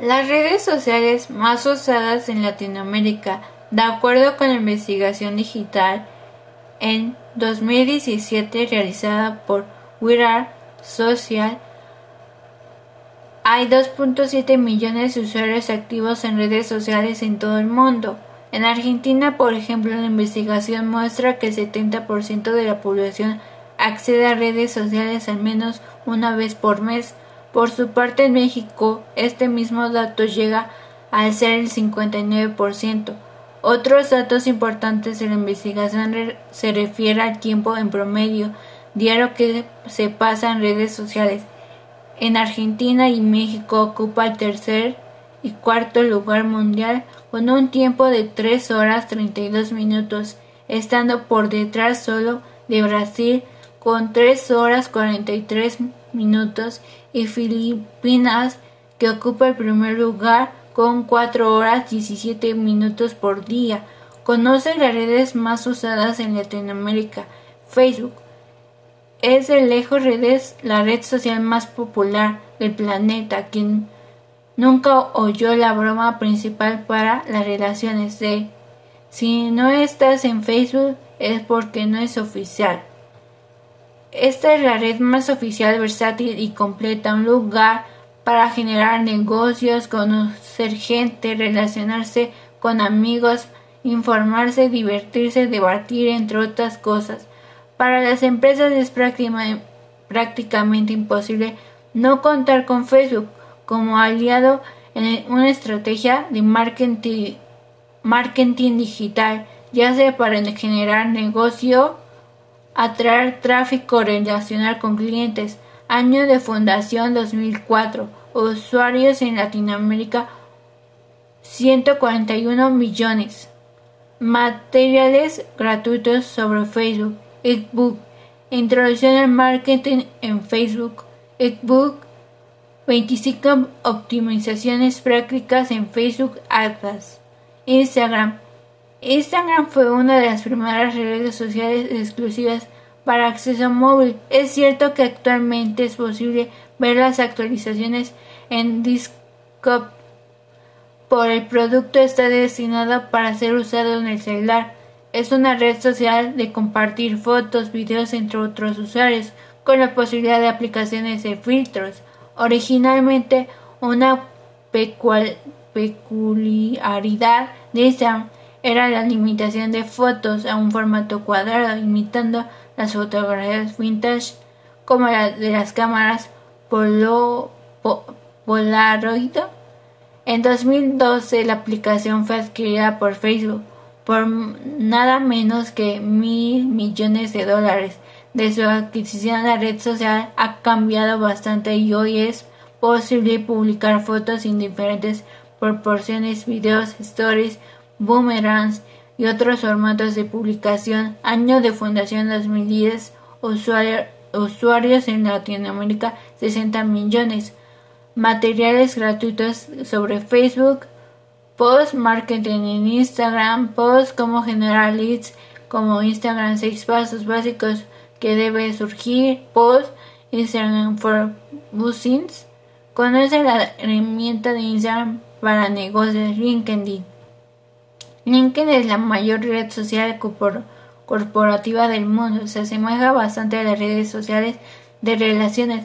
Las redes sociales más usadas en Latinoamérica, de acuerdo con la investigación digital en 2017 realizada por We Social, hay 2.7 millones de usuarios activos en redes sociales en todo el mundo. En Argentina, por ejemplo, la investigación muestra que el 70% de la población accede a redes sociales al menos una vez por mes, por su parte, en México, este mismo dato llega al ser el 59%. Otros datos importantes de la investigación se refiere al tiempo en promedio diario que se pasa en redes sociales. En Argentina y México ocupa el tercer y cuarto lugar mundial con un tiempo de 3 horas 32 minutos, estando por detrás solo de Brasil con 3 horas 43 minutos y Filipinas, que ocupa el primer lugar con 4 horas 17 minutos por día. Conoce las redes más usadas en Latinoamérica. Facebook es de lejos redes la red social más popular del planeta. Quien nunca oyó la broma principal para las relaciones de si no estás en Facebook es porque no es oficial. Esta es la red más oficial, versátil y completa, un lugar para generar negocios, conocer gente, relacionarse con amigos, informarse, divertirse, debatir, entre otras cosas. Para las empresas es prácticamente imposible no contar con Facebook como aliado en una estrategia de marketing, marketing digital, ya sea para generar negocio atraer tráfico relacional con clientes. Año de fundación 2004. Usuarios en Latinoamérica 141 millones. Materiales gratuitos sobre Facebook. ebook. Introducción al marketing en Facebook. ebook. 25 optimizaciones prácticas en Facebook Ads. Instagram. Instagram fue una de las primeras redes sociales exclusivas para acceso móvil. Es cierto que actualmente es posible ver las actualizaciones en Discord, por el producto está destinado para ser usado en el celular. Es una red social de compartir fotos, videos entre otros usuarios, con la posibilidad de aplicaciones de filtros. Originalmente una peculiaridad de Instagram era la limitación de fotos a un formato cuadrado, imitando las fotografías vintage como la de las cámaras Polaroid. En 2012 la aplicación fue adquirida por Facebook por nada menos que mil millones de dólares. De su adquisición la red social ha cambiado bastante y hoy es posible publicar fotos en diferentes proporciones, videos, stories, boomerangs y otros formatos de publicación. Año de fundación 2010. usuarios en Latinoamérica 60 millones. Materiales gratuitos sobre Facebook. Post marketing en Instagram. Post cómo generar leads como Instagram 6 pasos básicos que debe surgir. Post Instagram for Business. Conoce la herramienta de Instagram para negocios LinkedIn. LinkedIn es la mayor red social corporativa del mundo. Se asemeja bastante a las redes sociales de relaciones,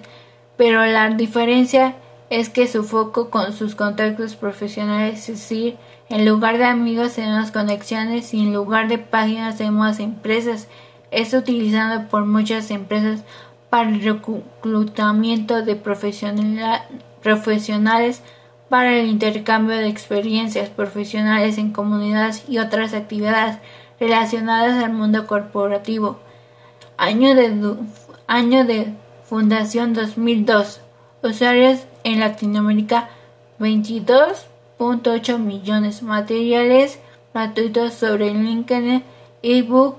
pero la diferencia es que su foco con sus contactos profesionales, es decir, en lugar de amigos tenemos conexiones y en lugar de páginas tenemos empresas. Es utilizado por muchas empresas para el reclutamiento de profesionales para el intercambio de experiencias profesionales en comunidades y otras actividades relacionadas al mundo corporativo. Año de, fundación 2002. Usuarios en Latinoamérica 22.8 millones. Materiales gratuitos sobre LinkedIn, ebook,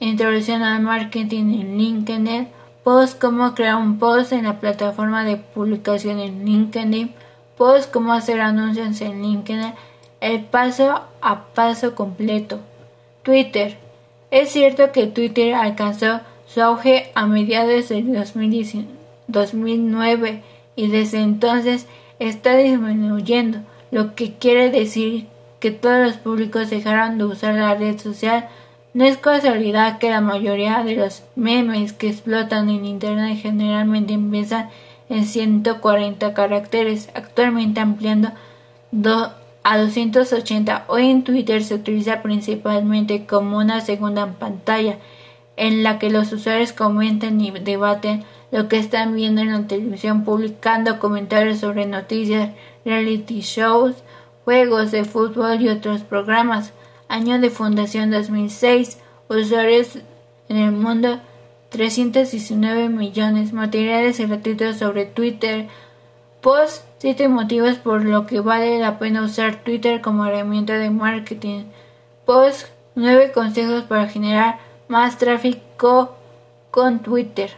introducción al marketing en LinkedIn, post, cómo crear un post en la plataforma de publicación en LinkedIn, post cómo hacer anuncios en LinkedIn, el paso a paso completo. Twitter. Es cierto que Twitter alcanzó su auge a mediados del 2009 y desde entonces está disminuyendo, lo que quiere decir que todos los públicos dejaron de usar la red social. No es casualidad que la mayoría de los memes que explotan en Internet generalmente empiezan en 140 caracteres, actualmente ampliando a 280. Hoy en Twitter se utiliza principalmente como una segunda pantalla en la que los usuarios comentan y debaten lo que están viendo en la televisión, publicando comentarios sobre noticias, reality shows, juegos de fútbol y otros programas. Año de fundación 2006. Usuarios en el mundo 319 millones. Materiales gratuitos sobre Twitter. Post 7 motivos por lo que vale la pena usar Twitter como herramienta de marketing. Post 9 consejos para generar más tráfico con Twitter.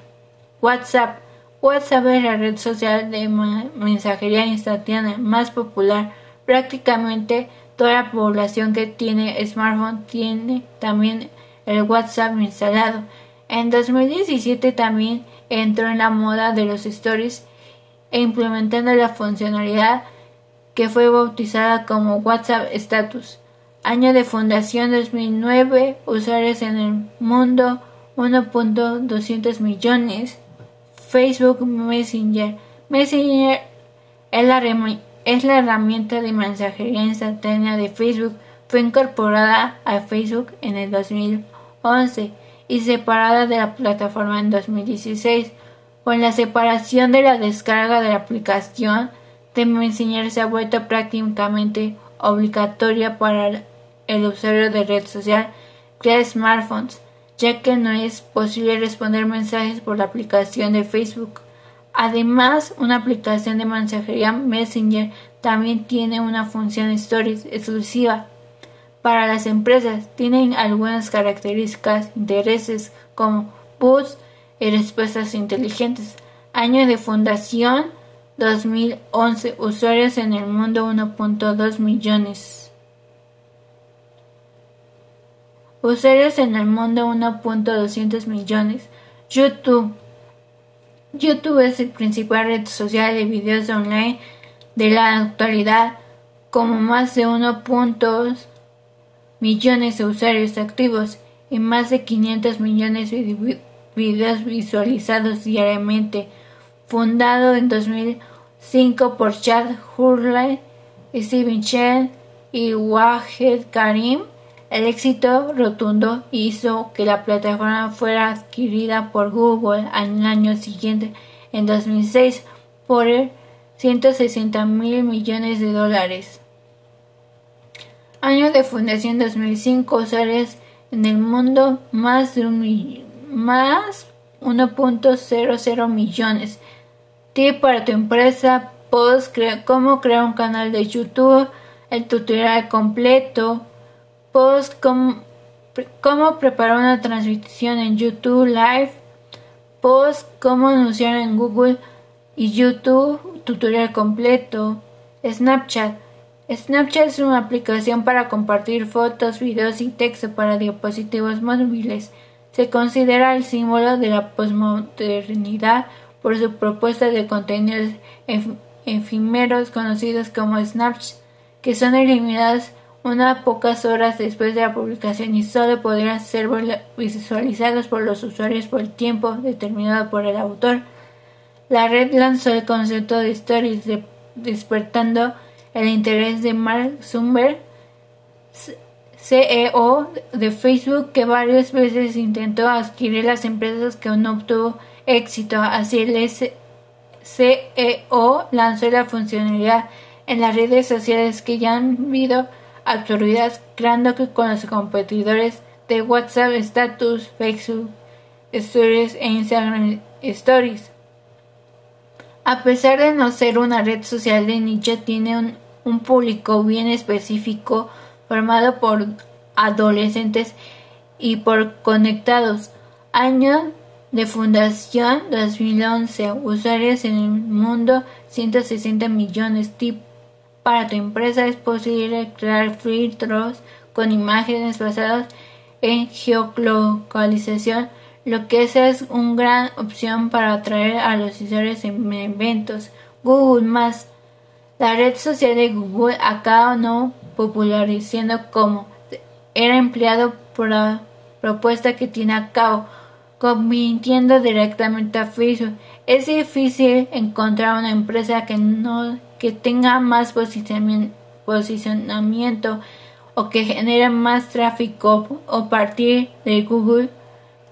WhatsApp. WhatsApp es la red social de mensajería instantánea más popular. Prácticamente toda la población que tiene smartphone tiene también el WhatsApp instalado. En 2017 también entró en la moda de los stories e implementando la funcionalidad que fue bautizada como WhatsApp Status. Año de fundación 2009, usuarios en el mundo 1.200 millones. Facebook Messenger. Messenger es la, es la herramienta de mensajería instantánea de Facebook. Fue incorporada a Facebook en el 2011 y separada de la plataforma en 2016. Con la separación de la descarga de la aplicación Messenger se ha vuelto prácticamente obligatoria para el usuario de red social que smartphones ya que no es posible responder mensajes por la aplicación de Facebook. Además, una aplicación de mensajería Messenger también tiene una función Stories exclusiva para las empresas. Tienen algunas características, intereses como boots y respuestas inteligentes. Año de fundación 2011. Usuarios en el mundo 1.2 millones. Usuarios en el mundo 1.200 millones. YouTube. YouTube es el principal red social de videos online de la actualidad, como más de 1.2 millones de usuarios activos y más de 500 millones de videos visualizados diariamente. Fundado en 2005 por Chad Hurley, Steven Chen y Wahed Karim, el éxito rotundo hizo que la plataforma fuera adquirida por Google al año siguiente, en 2006, por 160 mil millones de dólares. Año de fundación 2005, usuarios en el mundo más de un más 1.00 millones. Tip para tu empresa, post, cómo crear un canal de YouTube, el tutorial completo, post cómo, preparar una transmisión en YouTube Live, post cómo anunciar en Google y YouTube, tutorial completo, Snapchat. Snapchat es una aplicación para compartir fotos, videos y texto para dispositivos móviles. Se considera el símbolo de la posmodernidad por su propuesta de contenidos efímeros conocidos como snaps, que son eliminados unas pocas horas después de la publicación y solo podrían ser visualizados por los usuarios por el tiempo determinado por el autor. La red lanzó el concepto de Stories despertando el interés de Mark Zuckerberg, CEO de Facebook, que varias veces intentó adquirir las empresas que no obtuvo éxito. Así el CEO lanzó la funcionalidad en las redes sociales que ya han habido absorbidas creando que con los competidores de WhatsApp Status, Facebook Stories e Instagram Stories. A pesar de no ser una red social de nicho, tiene un, público bien específico formado por adolescentes y por conectados. Año de fundación 2011. Usuarios en el mundo 160 millones. Tipo para tu empresa es posible crear filtros con imágenes basadas en geolocalización, lo que es una gran opción para atraer a los usuarios en eventos. Google Más La red social de Google acaba no popularizando como era empleado por la propuesta que tiene a cabo, convirtiendo directamente a Facebook. Es difícil encontrar una empresa que no que tenga más posicionamiento o que genere más tráfico o partir de Google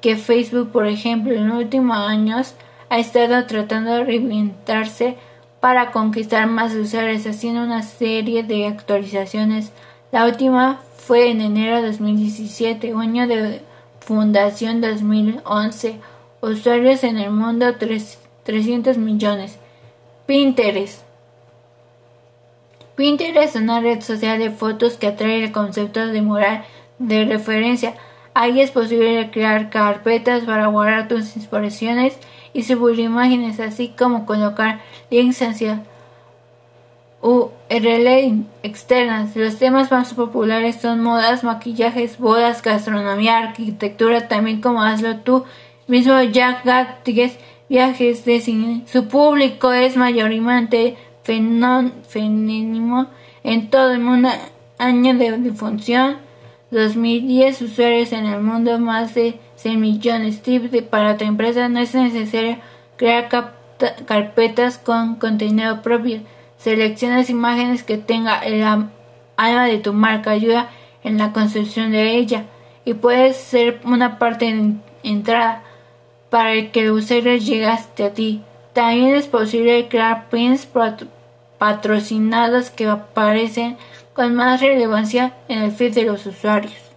que Facebook, por ejemplo, en los últimos años ha estado tratando de reinventarse para conquistar más usuarios haciendo una serie de actualizaciones. La última fue en enero de 2017, año de fundación 2011. Usuarios en el mundo 300 millones. Pinterest. Pinterest es una red social de fotos que atrae el concepto de moral de referencia. Ahí es posible crear carpetas para guardar tus inspiraciones y subir imágenes, así como colocar links hacia URL externas. Los temas más populares son modas, maquillajes, bodas, gastronomía, arquitectura, también como hazlo tú mismo Jack Gattiges, viajes de cine. Su público es mayoritariamente fenómeno en todo el mundo. Año de difusión 2010 usuarios en el mundo, más de 100 millones. Tip para tu empresa no es necesario crear carpetas con contenido propio. Seleccionas imágenes que tenga el alma de tu marca, ayuda en la construcción de ella y puede ser una parte de entrada para que el usuario llegue hasta a ti. También es posible crear pins patrocinados que aparecen con más relevancia en el feed de los usuarios.